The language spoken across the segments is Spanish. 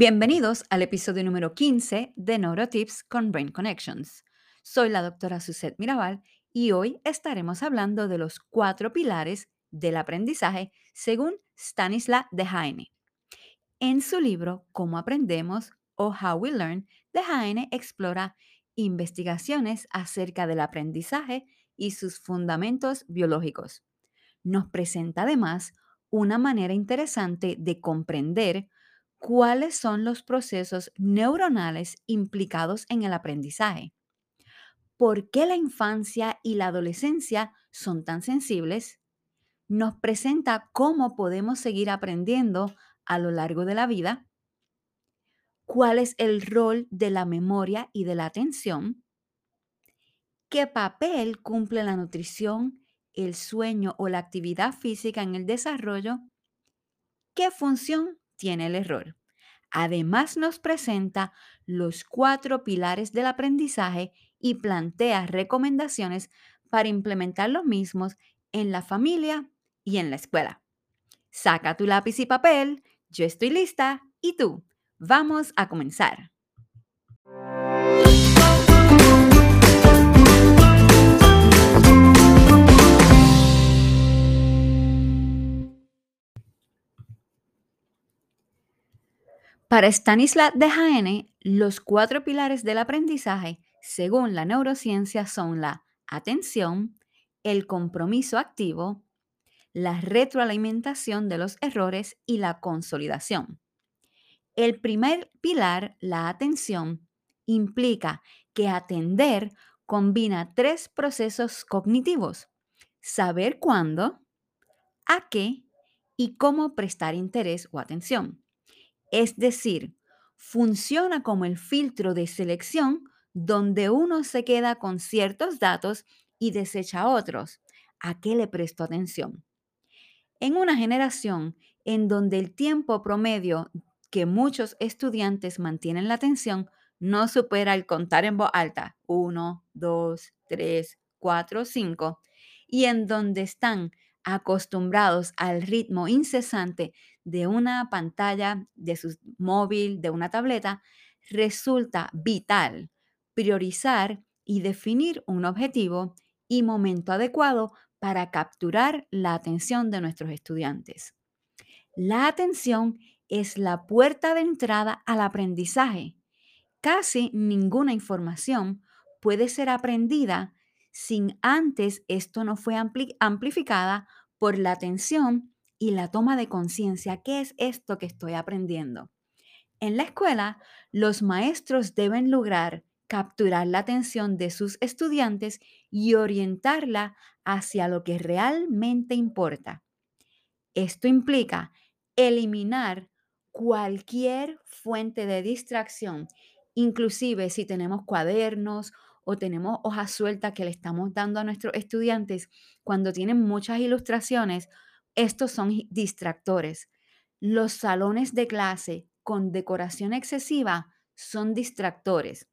Bienvenidos al episodio número 15 de Neurotips con Brain Connections. Soy la doctora Suzette Mirabal y hoy estaremos hablando de los cuatro pilares del aprendizaje según Stanislav Dehaene. En su libro Cómo aprendemos o How We Learn, Dehaene explora investigaciones acerca del aprendizaje y sus fundamentos biológicos. Nos presenta además una manera interesante de comprender cuáles son los procesos neuronales implicados en el aprendizaje. ¿Por qué la infancia y la adolescencia son tan sensibles? Nos presenta cómo podemos seguir aprendiendo a lo largo de la vida. ¿Cuál es el rol de la memoria y de la atención? ¿Qué papel cumple la nutrición, el sueño o la actividad física en el desarrollo? ¿Qué función tiene el error? Además nos presenta los cuatro pilares del aprendizaje y plantea recomendaciones para implementar los mismos en la familia y en la escuela. Saca tu lápiz y papel, yo estoy lista y tú. Vamos a comenzar. Para Stanislav Dehaene, los cuatro pilares del aprendizaje, según la neurociencia, son la atención, el compromiso activo, la retroalimentación de los errores y la consolidación. El primer pilar, la atención, implica que atender combina tres procesos cognitivos. Saber cuándo, a qué y cómo prestar interés o atención. Es decir, funciona como el filtro de selección donde uno se queda con ciertos datos y desecha otros. ¿A qué le presto atención? En una generación en donde el tiempo promedio que muchos estudiantes mantienen la atención no supera el contar en voz alta, 1, 2, 3, 4, 5, y en donde están acostumbrados al ritmo incesante de una pantalla, de su móvil, de una tableta, resulta vital priorizar y definir un objetivo y momento adecuado para capturar la atención de nuestros estudiantes. La atención es la puerta de entrada al aprendizaje. Casi ninguna información puede ser aprendida sin antes esto no fue amplificada por la atención y la toma de conciencia. ¿Qué es esto que estoy aprendiendo? En la escuela, los maestros deben lograr capturar la atención de sus estudiantes y orientarla hacia lo que realmente importa. Esto implica eliminar cualquier fuente de distracción, inclusive si tenemos cuadernos o tenemos hojas sueltas que le estamos dando a nuestros estudiantes cuando tienen muchas ilustraciones, estos son distractores. Los salones de clase con decoración excesiva son distractores.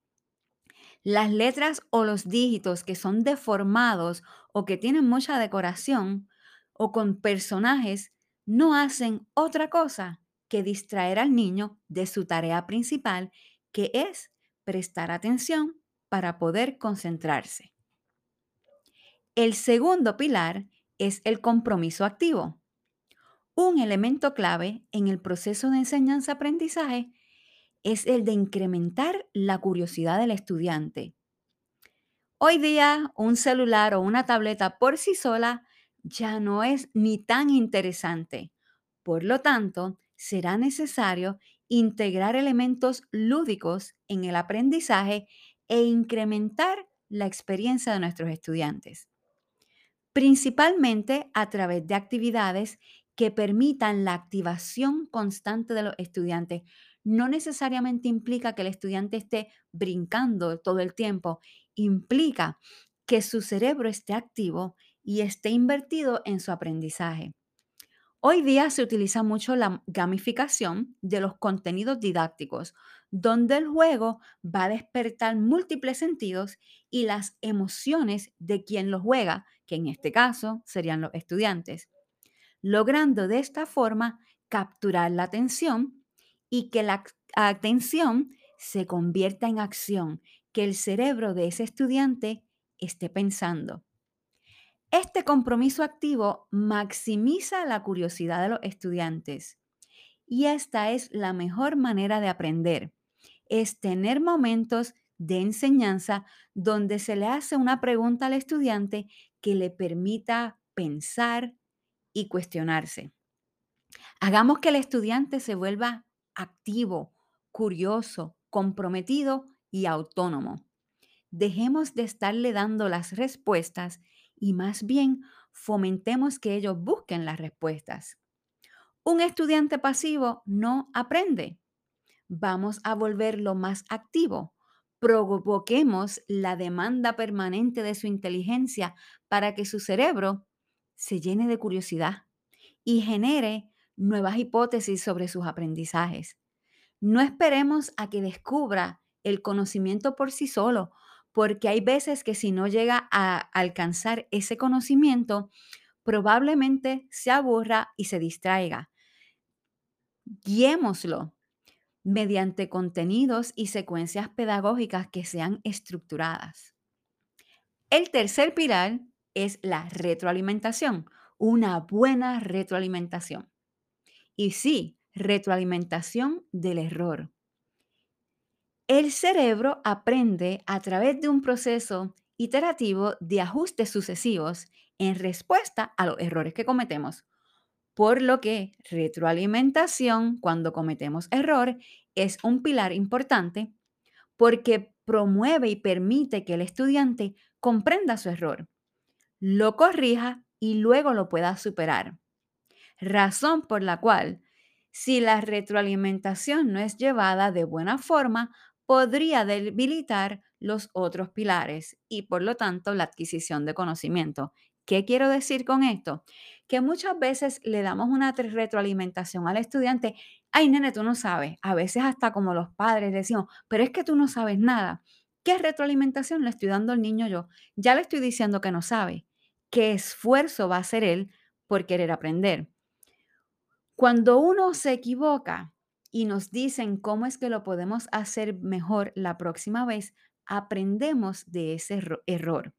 Las letras o los dígitos que son deformados o que tienen mucha decoración o con personajes no hacen otra cosa que distraer al niño de su tarea principal, que es prestar atención para poder concentrarse. El segundo pilar es el compromiso activo. Un elemento clave en el proceso de enseñanza-aprendizaje es el de incrementar la curiosidad del estudiante. Hoy día, un celular o una tableta por sí sola ya no es ni tan interesante. Por lo tanto, será necesario integrar elementos lúdicos en el aprendizaje e incrementar la experiencia de nuestros estudiantes, principalmente a través de actividades que permitan la activación constante de los estudiantes. No necesariamente implica que el estudiante esté brincando todo el tiempo, implica que su cerebro esté activo y esté invertido en su aprendizaje. Hoy día se utiliza mucho la gamificación de los contenidos didácticos, donde el juego va a despertar múltiples sentidos y las emociones de quien lo juega, que en este caso serían los estudiantes, logrando de esta forma capturar la atención y que la atención se convierta en acción, que el cerebro de ese estudiante esté pensando. Este compromiso activo maximiza la curiosidad de los estudiantes y esta es la mejor manera de aprender, es tener momentos de enseñanza donde se le hace una pregunta al estudiante que le permita pensar y cuestionarse. Hagamos que el estudiante se vuelva activo, curioso, comprometido y autónomo. Dejemos de estarle dando las respuestas y más bien fomentemos que ellos busquen las respuestas. Un estudiante pasivo no aprende. Vamos a volverlo más activo. Provoquemos la demanda permanente de su inteligencia para que su cerebro se llene de curiosidad y genere nuevas hipótesis sobre sus aprendizajes. No esperemos a que descubra el conocimiento por sí solo, porque hay veces que si no llega a alcanzar ese conocimiento, probablemente se aburra y se distraiga. Guiémoslo mediante contenidos y secuencias pedagógicas que sean estructuradas. El tercer pilar es la retroalimentación, una buena retroalimentación. Y sí, retroalimentación del error. El cerebro aprende a través de un proceso iterativo de ajustes sucesivos en respuesta a los errores que cometemos. Por lo que retroalimentación cuando cometemos error es un pilar importante porque promueve y permite que el estudiante comprenda su error, lo corrija y luego lo pueda superar. Razón por la cual, si la retroalimentación no es llevada de buena forma, podría debilitar los otros pilares y por lo tanto la adquisición de conocimiento. ¿Qué quiero decir con esto? Que muchas veces le damos una retroalimentación al estudiante, ay nene, tú no sabes, a veces hasta como los padres decimos, pero es que tú no sabes nada. ¿Qué retroalimentación le estoy dando al niño yo? Ya le estoy diciendo que no sabe. ¿Qué esfuerzo va a hacer él por querer aprender? Cuando uno se equivoca y nos dicen cómo es que lo podemos hacer mejor la próxima vez, aprendemos de ese error.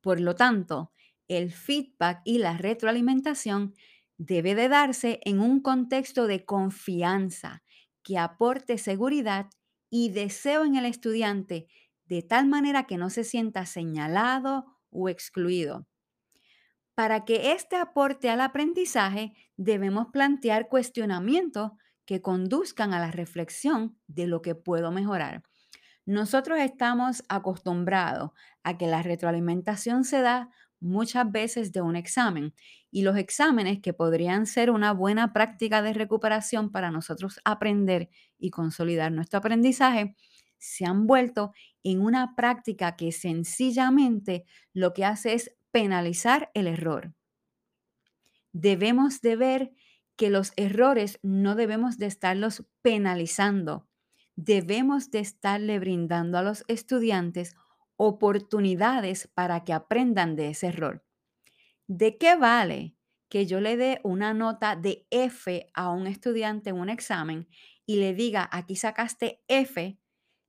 Por lo tanto, el feedback y la retroalimentación debe de darse en un contexto de confianza que aporte seguridad y deseo en el estudiante de tal manera que no se sienta señalado o excluido. Para que este aporte al aprendizaje, debemos plantear cuestionamientos que conduzcan a la reflexión de lo que puedo mejorar. Nosotros estamos acostumbrados a que la retroalimentación se da muchas veces de un examen y los exámenes que podrían ser una buena práctica de recuperación para nosotros aprender y consolidar nuestro aprendizaje, se han vuelto en una práctica que sencillamente lo que hace es penalizar el error. Debemos de ver que los errores no debemos de estarlos penalizando. Debemos de estarle brindando a los estudiantes oportunidades para que aprendan de ese error. ¿De qué vale que yo le dé una nota de F a un estudiante en un examen y le diga, aquí sacaste F,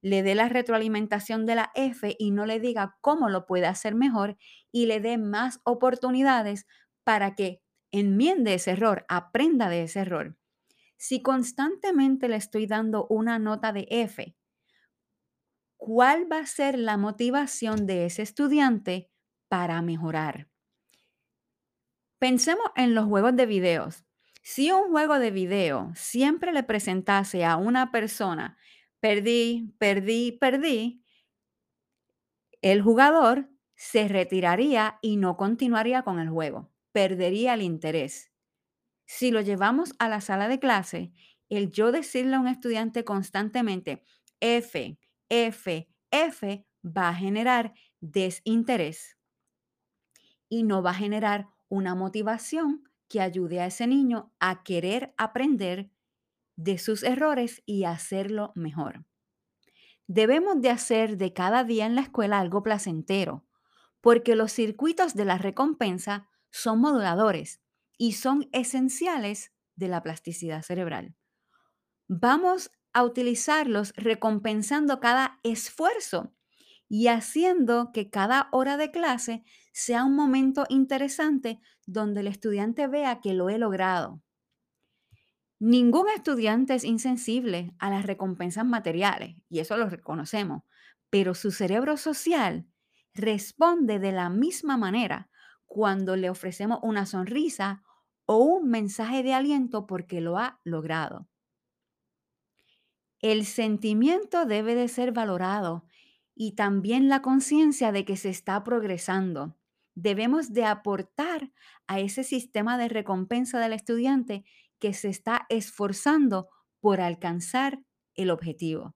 le dé la retroalimentación de la F y no le diga cómo lo puede hacer mejor y le dé más oportunidades para que enmiende ese error, aprenda de ese error. Si constantemente le estoy dando una nota de F, ¿cuál va a ser la motivación de ese estudiante para mejorar? Pensemos en los juegos de videos. Si un juego de video siempre le presentase a una persona, perdí, perdí, perdí, el jugador se retiraría y no continuaría con el juego perdería el interés. Si lo llevamos a la sala de clase, el yo decirle a un estudiante constantemente F, F, F va a generar desinterés y no va a generar una motivación que ayude a ese niño a querer aprender de sus errores y hacerlo mejor. Debemos de hacer de cada día en la escuela algo placentero, porque los circuitos de la recompensa son moduladores y son esenciales de la plasticidad cerebral. Vamos a utilizarlos recompensando cada esfuerzo y haciendo que cada hora de clase sea un momento interesante donde el estudiante vea que lo he logrado. Ningún estudiante es insensible a las recompensas materiales, y eso lo reconocemos, pero su cerebro social responde de la misma manera cuando le ofrecemos una sonrisa o un mensaje de aliento porque lo ha logrado. El sentimiento debe de ser valorado y también la conciencia de que se está progresando. Debemos de aportar a ese sistema de recompensa del estudiante que se está esforzando por alcanzar el objetivo.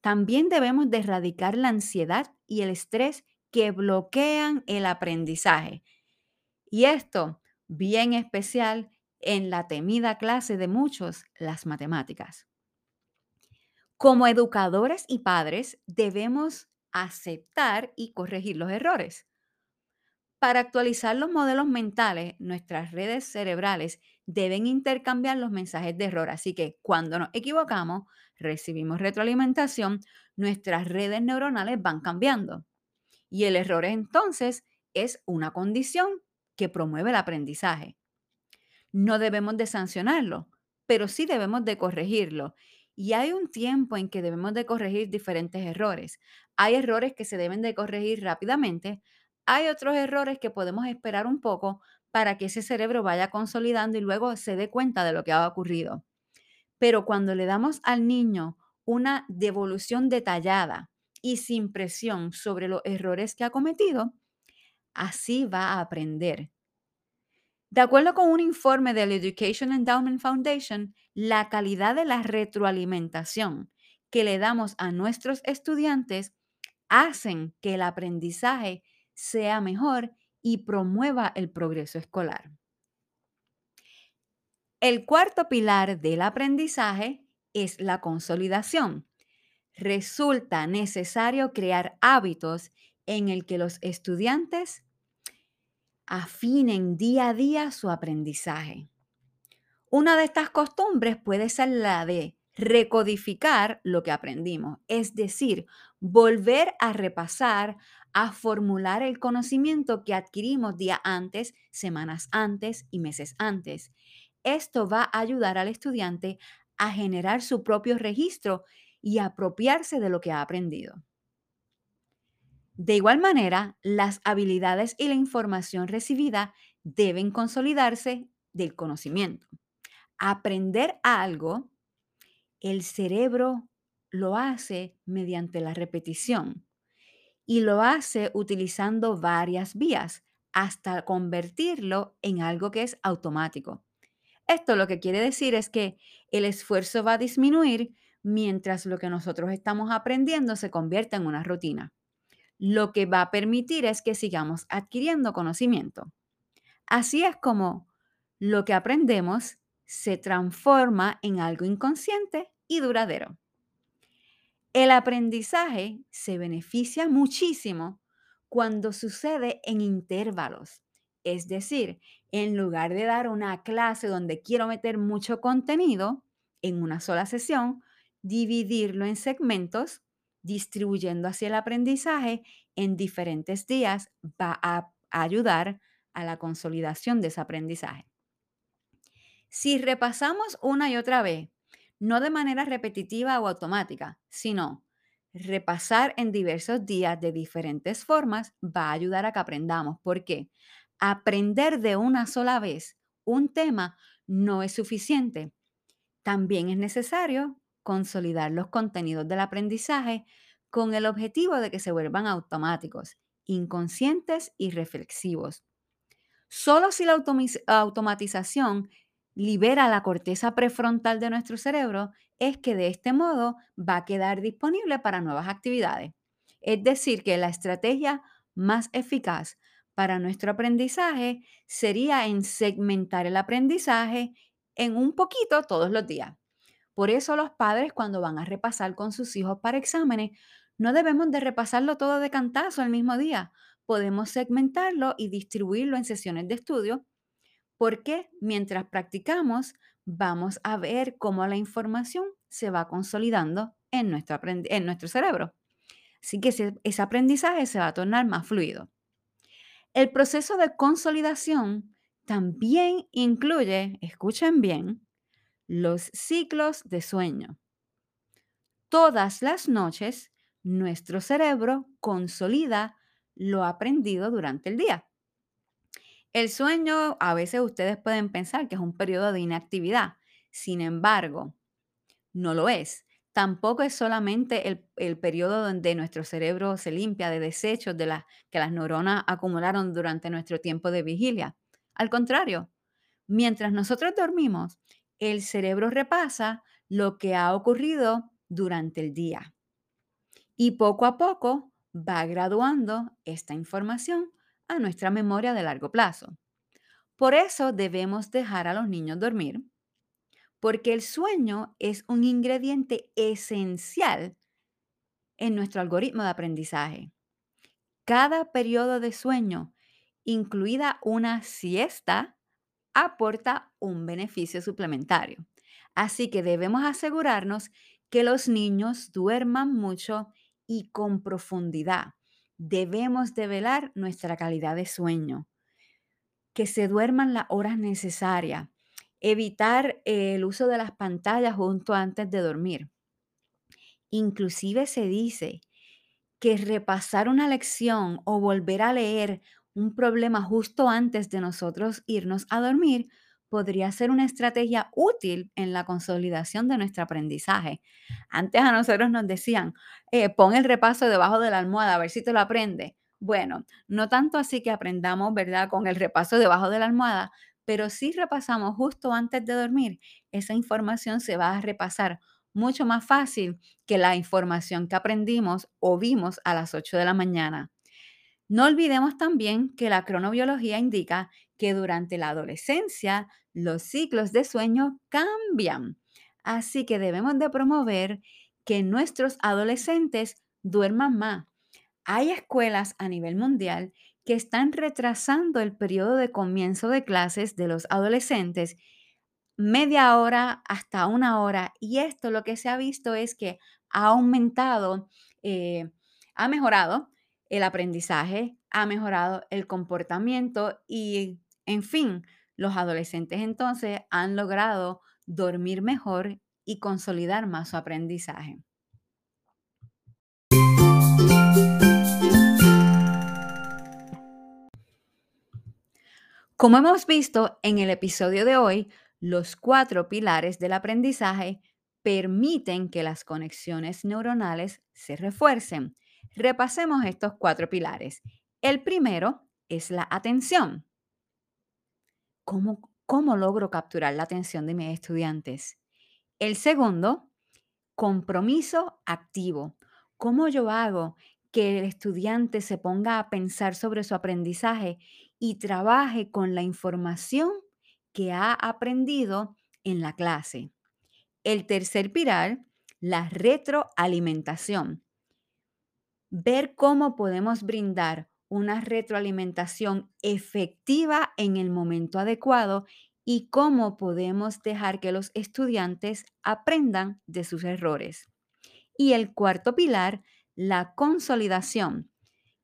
También debemos de erradicar la ansiedad y el estrés que bloquean el aprendizaje. Y esto, bien especial en la temida clase de muchos, las matemáticas. Como educadores y padres debemos aceptar y corregir los errores. Para actualizar los modelos mentales, nuestras redes cerebrales deben intercambiar los mensajes de error. Así que cuando nos equivocamos, recibimos retroalimentación, nuestras redes neuronales van cambiando. Y el error entonces es una condición que promueve el aprendizaje. No debemos de sancionarlo, pero sí debemos de corregirlo. Y hay un tiempo en que debemos de corregir diferentes errores. Hay errores que se deben de corregir rápidamente. Hay otros errores que podemos esperar un poco para que ese cerebro vaya consolidando y luego se dé cuenta de lo que ha ocurrido. Pero cuando le damos al niño una devolución detallada y sin presión sobre los errores que ha cometido, así va a aprender. De acuerdo con un informe del Education Endowment Foundation, la calidad de la retroalimentación que le damos a nuestros estudiantes hacen que el aprendizaje sea mejor y promueva el progreso escolar. El cuarto pilar del aprendizaje es la consolidación. Resulta necesario crear hábitos en el que los estudiantes afinen día a día su aprendizaje. Una de estas costumbres puede ser la de recodificar lo que aprendimos, es decir, volver a repasar, a formular el conocimiento que adquirimos días antes, semanas antes y meses antes. Esto va a ayudar al estudiante a generar su propio registro y apropiarse de lo que ha aprendido. De igual manera, las habilidades y la información recibida deben consolidarse del conocimiento. Aprender algo, el cerebro lo hace mediante la repetición y lo hace utilizando varias vías hasta convertirlo en algo que es automático. Esto lo que quiere decir es que el esfuerzo va a disminuir mientras lo que nosotros estamos aprendiendo se convierta en una rutina lo que va a permitir es que sigamos adquiriendo conocimiento. Así es como lo que aprendemos se transforma en algo inconsciente y duradero. El aprendizaje se beneficia muchísimo cuando sucede en intervalos. Es decir, en lugar de dar una clase donde quiero meter mucho contenido en una sola sesión, dividirlo en segmentos distribuyendo así el aprendizaje en diferentes días va a ayudar a la consolidación de ese aprendizaje. Si repasamos una y otra vez, no de manera repetitiva o automática, sino repasar en diversos días de diferentes formas va a ayudar a que aprendamos. ¿Por qué? Aprender de una sola vez un tema no es suficiente. También es necesario consolidar los contenidos del aprendizaje con el objetivo de que se vuelvan automáticos, inconscientes y reflexivos. Solo si la automatización libera la corteza prefrontal de nuestro cerebro es que de este modo va a quedar disponible para nuevas actividades. Es decir, que la estrategia más eficaz para nuestro aprendizaje sería en segmentar el aprendizaje en un poquito todos los días. Por eso los padres cuando van a repasar con sus hijos para exámenes, no debemos de repasarlo todo de cantazo el mismo día. Podemos segmentarlo y distribuirlo en sesiones de estudio porque mientras practicamos vamos a ver cómo la información se va consolidando en nuestro, en nuestro cerebro. Así que ese, ese aprendizaje se va a tornar más fluido. El proceso de consolidación también incluye, escuchen bien, los ciclos de sueño. Todas las noches, nuestro cerebro consolida lo aprendido durante el día. El sueño, a veces ustedes pueden pensar que es un periodo de inactividad. Sin embargo, no lo es. Tampoco es solamente el, periodo donde nuestro cerebro se limpia de desechos de las que las neuronas acumularon durante nuestro tiempo de vigilia. Al contrario, mientras nosotros dormimos, el cerebro repasa lo que ha ocurrido durante el día. Y poco a poco va graduando esta información a nuestra memoria de largo plazo. Por eso debemos dejar a los niños dormir, porque el sueño es un ingrediente esencial en nuestro algoritmo de aprendizaje. Cada periodo de sueño, incluida una siesta, aporta un beneficio suplementario. Así que debemos asegurarnos que los niños duerman mucho y con profundidad. Debemos develar nuestra calidad de sueño, que se duerman las horas necesarias, evitar el uso de las pantallas junto antes de dormir. Inclusive se dice que repasar una lección o volver a leer un problema justo antes de nosotros irnos a dormir podría ser una estrategia útil en la consolidación de nuestro aprendizaje. Antes a nosotros nos decían, eh, pon el repaso debajo de la almohada a ver si te lo aprende. Bueno, no tanto así que aprendamos, ¿verdad?, con el repaso debajo de la almohada, pero si repasamos justo antes de dormir, esa información se va a repasar mucho más fácil que la información que aprendimos o vimos a las 8 de la mañana. No olvidemos también que la cronobiología indica que durante la adolescencia los ciclos de sueño cambian. Así que debemos de promover que nuestros adolescentes duerman más. Hay escuelas a nivel mundial que están retrasando el periodo de comienzo de clases de los adolescentes media hora hasta una hora. Y esto lo que se ha visto es que ha aumentado, eh, ha mejorado el aprendizaje, ha mejorado el comportamiento y, en fin, los adolescentes entonces han logrado dormir mejor y consolidar más su aprendizaje. Como hemos visto en el episodio de hoy, los cuatro pilares del aprendizaje permiten que las conexiones neuronales se refuercen. Repasemos estos cuatro pilares. El primero es la atención. ¿Cómo, cómo logro capturar la atención de mis estudiantes? El segundo, compromiso activo. ¿Cómo yo hago que el estudiante se ponga a pensar sobre su aprendizaje y trabaje con la información que ha aprendido en la clase? El tercer pilar, la retroalimentación ver cómo podemos brindar una retroalimentación efectiva en el momento adecuado y cómo podemos dejar que los estudiantes aprendan de sus errores. Y el cuarto pilar, la consolidación,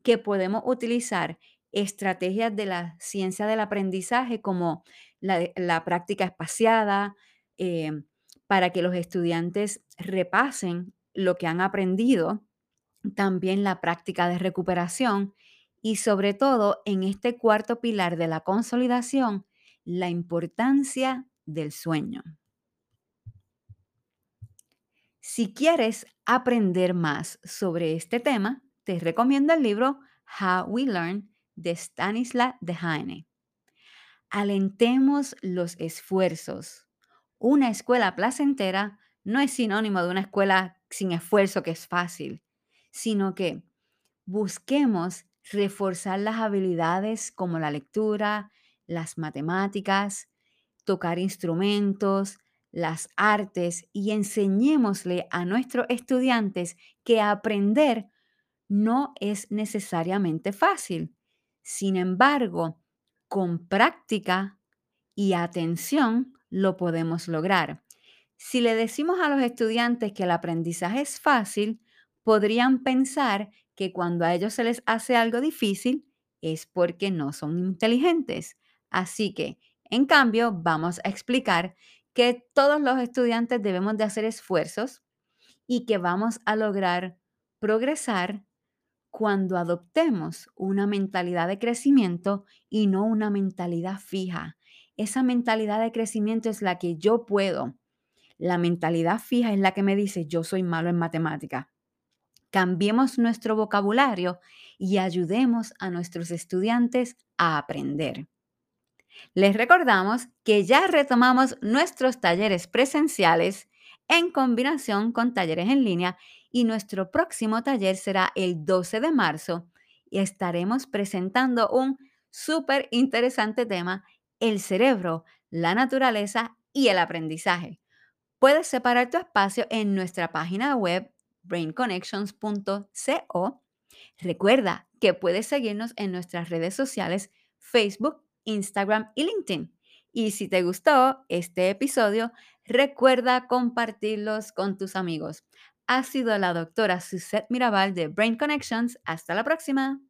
que podemos utilizar estrategias de la ciencia del aprendizaje como la, práctica espaciada, eh, para que los estudiantes repasen lo que han aprendido también la práctica de recuperación y sobre todo en este cuarto pilar de la consolidación, la importancia del sueño. Si quieres aprender más sobre este tema, te recomiendo el libro How We Learn de Stanislav Dehaene. Alentemos los esfuerzos. Una escuela placentera no es sinónimo de una escuela sin esfuerzo que es fácil sino que busquemos reforzar las habilidades como la lectura, las matemáticas, tocar instrumentos, las artes y enseñémosle a nuestros estudiantes que aprender no es necesariamente fácil. Sin embargo, con práctica y atención lo podemos lograr. Si le decimos a los estudiantes que el aprendizaje es fácil, podrían pensar que cuando a ellos se les hace algo difícil es porque no son inteligentes. Así que, en cambio, vamos a explicar que todos los estudiantes debemos de hacer esfuerzos y que vamos a lograr progresar cuando adoptemos una mentalidad de crecimiento y no una mentalidad fija. Esa mentalidad de crecimiento es la que yo puedo. La mentalidad fija es la que me dice yo soy malo en matemática. Cambiemos nuestro vocabulario y ayudemos a nuestros estudiantes a aprender. Les recordamos que ya retomamos nuestros talleres presenciales en combinación con talleres en línea y nuestro próximo taller será el 12 de marzo y estaremos presentando un súper interesante tema, el cerebro, la naturaleza y el aprendizaje. Puedes separar tu espacio en nuestra página web brainconnections.co. Recuerda que puedes seguirnos en nuestras redes sociales Facebook, Instagram y LinkedIn. Y si te gustó este episodio, recuerda compartirlos con tus amigos. Ha sido la doctora Suzette Mirabal de Brain Connections. Hasta la próxima.